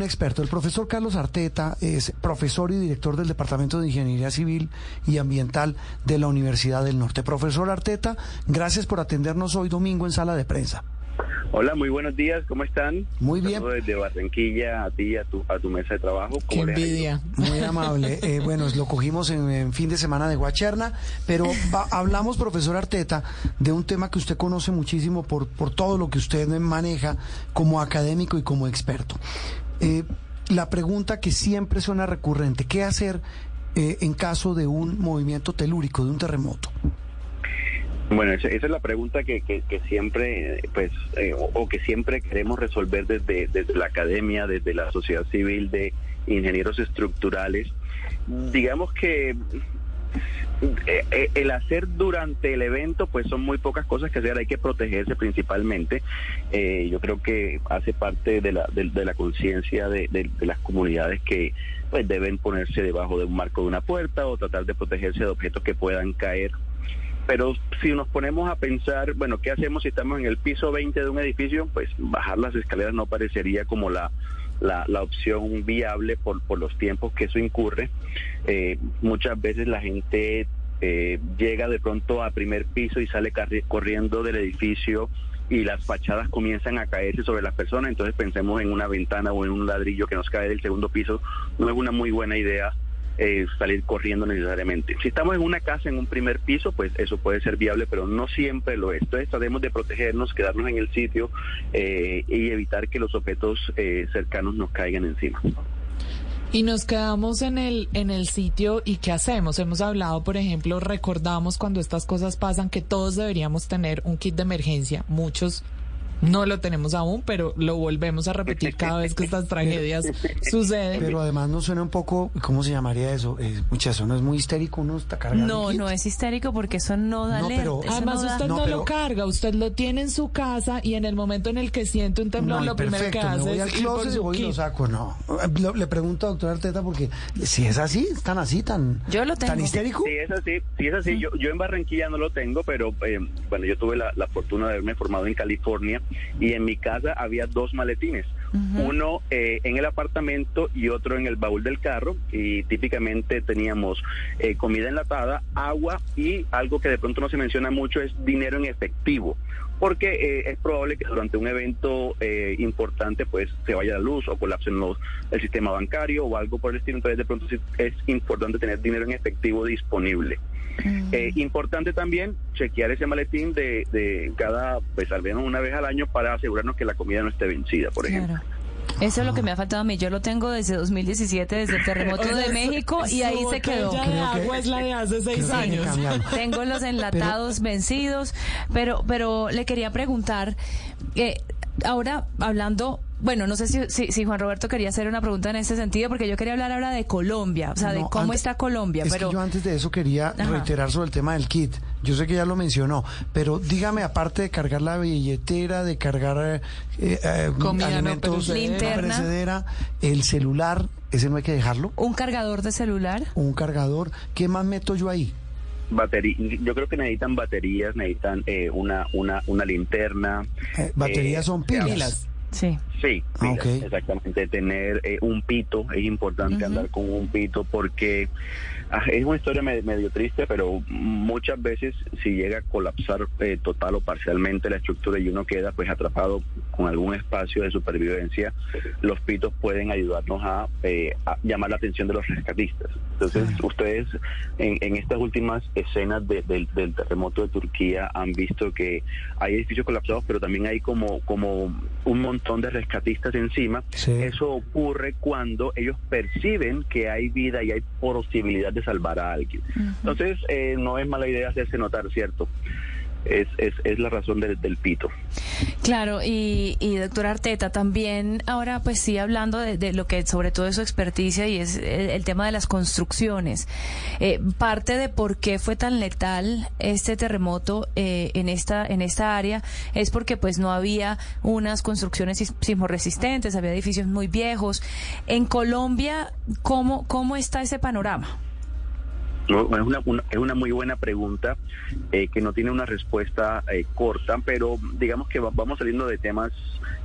un experto. El profesor Carlos Arteta es profesor y director del Departamento de Ingeniería Civil y Ambiental de la Universidad del Norte. Profesor Arteta, gracias por atendernos hoy domingo en sala de prensa. Hola, muy buenos días, ¿cómo están? Muy bien. desde Barranquilla a ti, a tu, a tu mesa de trabajo. Qué envidia. Muy amable. Eh, bueno, lo cogimos en, fin de semana de Guacherna, pero hablamos, profesor Arteta, de un tema que usted conoce muchísimo por, por todo lo que usted maneja como académico y como experto. Eh, la pregunta que siempre suena recurrente, ¿qué hacer eh, en caso de un movimiento telúrico, de un terremoto? Bueno, esa, es la pregunta que, siempre, pues, eh, o, que siempre queremos resolver desde, la academia, desde la sociedad civil de ingenieros estructurales. Digamos que el hacer durante el evento, pues son muy pocas cosas que hacer, hay que protegerse principalmente. yo creo que hace parte de la, de, la conciencia de, de, las comunidades que pues deben ponerse debajo de un marco de una puerta o tratar de protegerse de objetos que puedan caer pero si nos ponemos a pensar, bueno, ¿qué hacemos si estamos en el piso 20 de un edificio? Pues bajar las escaleras no parecería como la, la, opción viable por, por los tiempos que eso incurre. Eh, muchas veces la gente eh, llega de pronto a primer piso y sale corriendo del edificio y las fachadas comienzan a caerse sobre las personas, entonces pensemos en una ventana o en un ladrillo que nos cae del segundo piso, no es una muy buena idea eh, salir corriendo necesariamente. Si estamos en una casa en un primer piso, pues eso puede ser viable, pero no siempre lo es. Entonces tratemos de protegernos, quedarnos en el sitio eh, y evitar que los objetos eh, cercanos nos caigan encima. Y nos quedamos en el en el sitio y qué hacemos? Hemos hablado, por ejemplo, recordamos cuando estas cosas pasan que todos deberíamos tener un kit de emergencia. Muchos no lo tenemos aún, pero lo volvemos a repetir cada vez que estas tragedias suceden. Pero además nos suena un poco, ¿cómo se llamaría eso? Eh, eso no es muy histérico, uno está cargando. No, no es histérico porque eso no da no, pero, Además, usted no, lo carga, usted lo tiene en su casa y en el momento en el que siente un temblor, lo primero que hace voy al closet y voy y lo saco. No. Le pregunto a doctor Arteta porque si es así, están así, tan, yo lo tengo. tan histérico. Sí, es así, sí es así. Yo, yo en Barranquilla no lo tengo, pero eh, bueno, yo tuve la, la fortuna de haberme formado en California y en mi casa había dos maletines, uno eh, en el apartamento y otro en el baúl del carro y típicamente teníamos eh, comida enlatada, agua y algo que de pronto no se menciona mucho es dinero en efectivo porque eh, es probable que durante un evento importante pues se vaya la luz o colapse el sistema bancario o algo por el estilo, entonces de pronto es importante tener dinero en efectivo disponible. Eh, importante también chequear ese maletín de, de, cada, pues al menos una vez al año para asegurarnos que la comida no esté vencida, por ejemplo. Eso es lo que me ha faltado a mí. Yo lo tengo desde 2017, desde el terremoto de México, y ahí se quedó. agua es la de hace seis años. Tengo los enlatados vencidos, pero, pero le quería preguntar, eh, ahora hablando bueno, no sé si, si, Juan Roberto quería hacer una pregunta en ese sentido, porque yo quería hablar ahora de Colombia, o sea, de cómo está Colombia. Es pero... que yo antes de eso quería reiterar sobre el tema del kit. Yo sé que ya lo mencionó, pero dígame, aparte de cargar la billetera, de cargar eh, eh alimentos, no, perecedera, el celular, ¿ese no hay que dejarlo? ¿Un cargador de celular? Un cargador. ¿Qué más meto yo ahí? Batería, yo creo que necesitan baterías, necesitan eh, una, una, una linterna. Eh, baterías son pilas. Sí. Sí, ah, exactamente. Tener eh, un pito, es importante andar con un pito porque ah, es una historia medio, triste, pero muchas veces si llega a colapsar eh, total o parcialmente la estructura y uno queda pues atrapado con algún espacio de supervivencia, los pitos pueden ayudarnos a, eh, llamar la atención de los rescatistas. Entonces, ustedes en, en, estas últimas escenas del terremoto de Turquía han visto que hay edificios colapsados, pero también hay como, como un montón de rescatistas rescatistas encima. Eso ocurre cuando ellos perciben que hay vida y hay posibilidad de salvar a alguien. Entonces, eh, no es mala idea hacerse notar, ¿cierto? es, es, es la razón del, pito. Claro, y, y doctor Arteta, también ahora pues sí hablando de, lo que sobre todo es su experticia y es el, tema de las construcciones. Eh, parte de por qué fue tan letal este terremoto eh, en esta en esta área es porque pues no había unas construcciones sismoresistentes, había edificios muy viejos. En Colombia, ¿cómo, cómo está ese panorama? Es, una, es una muy buena pregunta eh, que no tiene una respuesta eh, corta, pero digamos que vamos saliendo de temas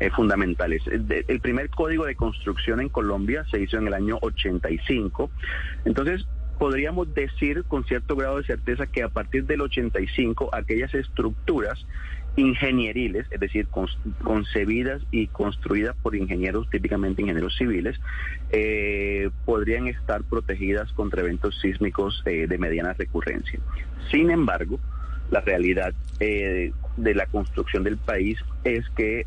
eh, fundamentales. el primer código de construcción en Colombia se hizo en el año 85. Entonces, podríamos decir con cierto grado de certeza que a partir del 85 aquellas estructuras ingenieriles, es decir, concebidas y construidas por ingenieros, típicamente ingenieros civiles, eh, podrían estar protegidas contra eventos sísmicos eh, de mediana recurrencia. Sin embargo, la realidad eh, de la construcción del país es que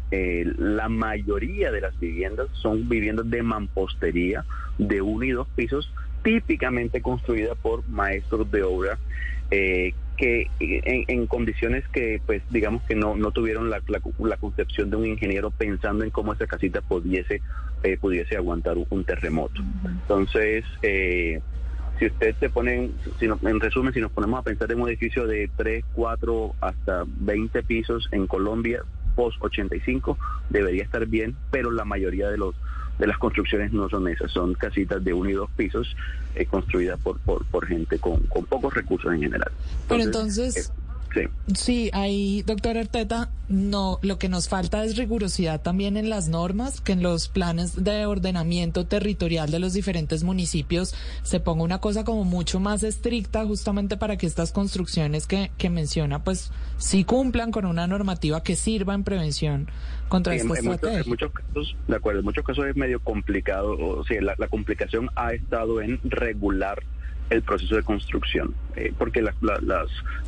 la mayoría de las viviendas son viviendas de mampostería de uno y dos pisos, típicamente construidas por maestros de obra eh, que en, condiciones que pues digamos que no, no tuvieron la, la, concepción de un ingeniero pensando en cómo esa casita pudiese eh, pudiese aguantar un, terremoto. Entonces eh, si usted se pone, si en resumen, si nos ponemos a pensar en un edificio de 3, 4 hasta 20 pisos en Colombia, post 85, debería estar bien, pero la mayoría de los de las construcciones no son esas, son casitas de uno y dos pisos eh, construidas por, por, por gente con, con, pocos recursos en general. Pero entonces... Sí. sí, ahí, doctor Arteta, no, lo que nos falta es rigurosidad también en las normas, que en los planes de ordenamiento territorial de los diferentes municipios se ponga una cosa como mucho más estricta justamente para que estas construcciones que, que menciona, pues sí cumplan con una normativa que sirva en prevención contra esta en, muchos, casos, de acuerdo, en muchos casos es medio complicado, o sea, la complicación ha estado en regular el proceso de construcción, eh, porque las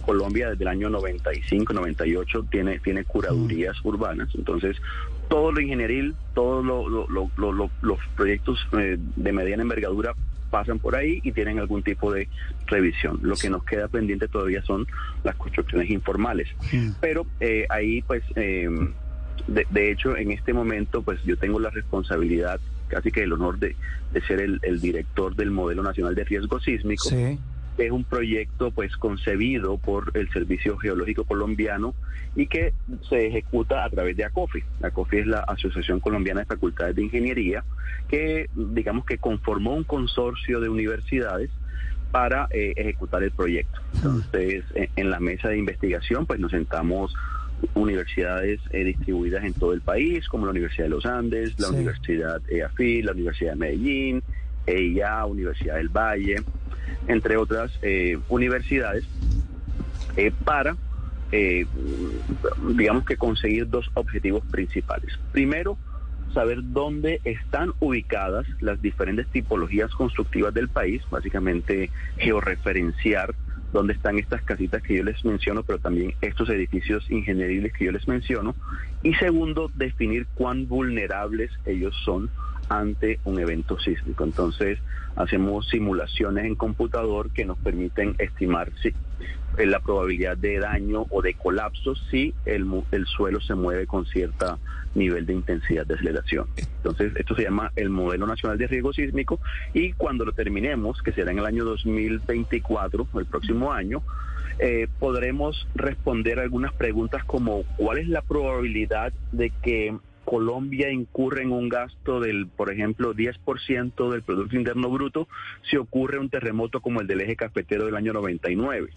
Colombia desde el año 95, 98 tiene, tiene curadurías mm. urbanas, entonces todo lo ingenieril, todos los proyectos eh, de mediana envergadura pasan por ahí y tienen algún tipo de revisión. Lo que nos queda pendiente todavía son las construcciones informales. Mm. Pero eh, ahí, pues, de, de, hecho, en este momento, pues yo tengo la responsabilidad casi que el honor de, ser el, director del Modelo Nacional de Riesgo Sísmico. Es un proyecto pues concebido por el Servicio Geológico Colombiano y que se ejecuta a través de ACOFI. ACOFI es la Asociación Colombiana de Facultades de Ingeniería que digamos que conformó un consorcio de universidades para eh, ejecutar el proyecto. Entonces, en, la mesa de investigación, pues nos sentamos universidades eh, distribuidas en todo el país, como la Universidad de los Andes, la Universidad EAFI, la Universidad de Medellín, EIA, Universidad del Valle, entre otras eh, universidades, eh, para, digamos que conseguir dos objetivos principales. Primero, saber dónde están ubicadas las diferentes tipologías constructivas del país, básicamente georreferenciar dónde están estas casitas que yo les menciono, pero también estos edificios ingenieriles que yo les menciono. Y segundo, definir cuán vulnerables ellos son ante un evento sísmico. Entonces, hacemos simulaciones en computador que nos permiten estimar si la probabilidad de daño o de colapso si el, el suelo se mueve con cierto nivel de intensidad de aceleración. Entonces, esto se llama el Modelo Nacional de Riesgo Sísmico y cuando lo terminemos, que será en el año 2024, el próximo año, eh, podremos responder algunas preguntas como cuál es la probabilidad de que Colombia incurre en un gasto del, por ejemplo, 10% del Producto Interno Bruto si ocurre un terremoto como el del eje cafetero del año 99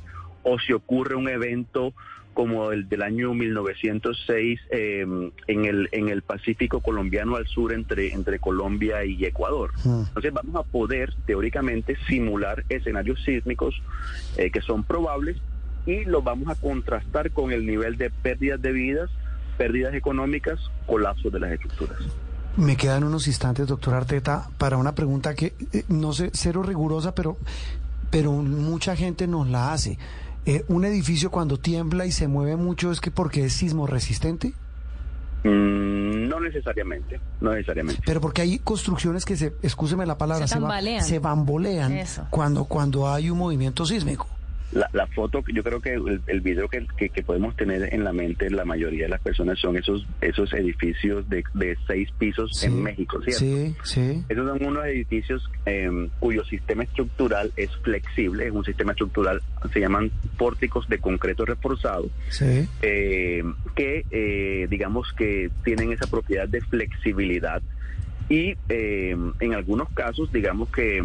o si ocurre un evento como el del año 1906 em, en el en el Pacífico colombiano al sur entre entre Colombia y Ecuador. Hmm. Entonces vamos a poder teóricamente simular escenarios sísmicos eh, que son probables y los vamos a contrastar con el nivel de pérdidas de vidas pérdidas económicas, colapso de las estructuras. Me quedan unos instantes, doctor Arteta, para una pregunta que eh, no sé, cero rigurosa, pero, pero mucha gente nos la hace. Eh, ¿Un edificio cuando tiembla y se mueve mucho es que porque es sismo resistente? Mm, no necesariamente, no necesariamente. Pero porque hay construcciones que se, escúcheme la palabra, se, se, bambolean cuando, cuando hay un movimiento sísmico la, la foto, yo creo que el, el video que, que, podemos tener en la mente la mayoría de las personas son esos esos edificios de, de seis pisos en México, ¿cierto? Sí, sí. Esos son unos edificios em, cuyo sistema estructural es flexible, es un sistema estructural, se llaman pórticos de concreto reforzado, sí. Em, que eh, digamos que tienen esa propiedad de flexibilidad y em, en algunos casos digamos que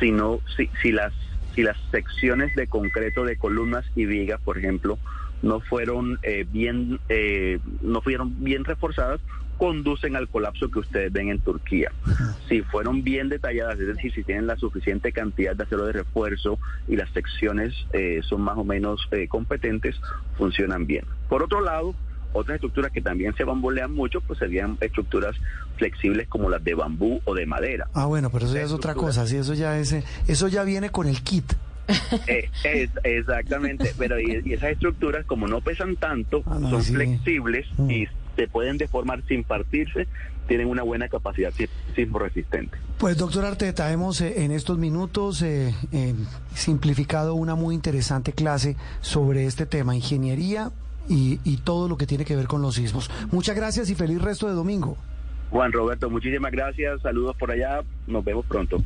si no si, si las si las secciones de concreto de columnas y vigas, por ejemplo, no fueron eh, bien eh, no fueron bien reforzadas conducen al colapso que ustedes ven en Turquía. Si fueron bien detalladas, es decir, si tienen la suficiente cantidad de acero de refuerzo y las secciones eh, son más o menos competentes, funcionan bien. Por otro lado, otras estructuras que también se bambolean mucho, pues serían estructuras flexibles como las de bambú o de madera. Ah, bueno, pero eso ya es otra cosa, sí, eso ya es, eso ya viene con el kit. Eh, exactamente, pero y, esas estructuras como no pesan tanto, ah, son flexibles mm. y se pueden deformar sin partirse, tienen una buena capacidad sismo resistente. Pues doctor Arteta, hemos eh, en estos minutos eh, simplificado una muy interesante clase sobre este tema, ingeniería y, y todo lo que tiene que ver con los sismos. Muchas gracias y feliz resto de domingo. Juan Roberto, muchísimas gracias, saludos por allá, nos vemos pronto.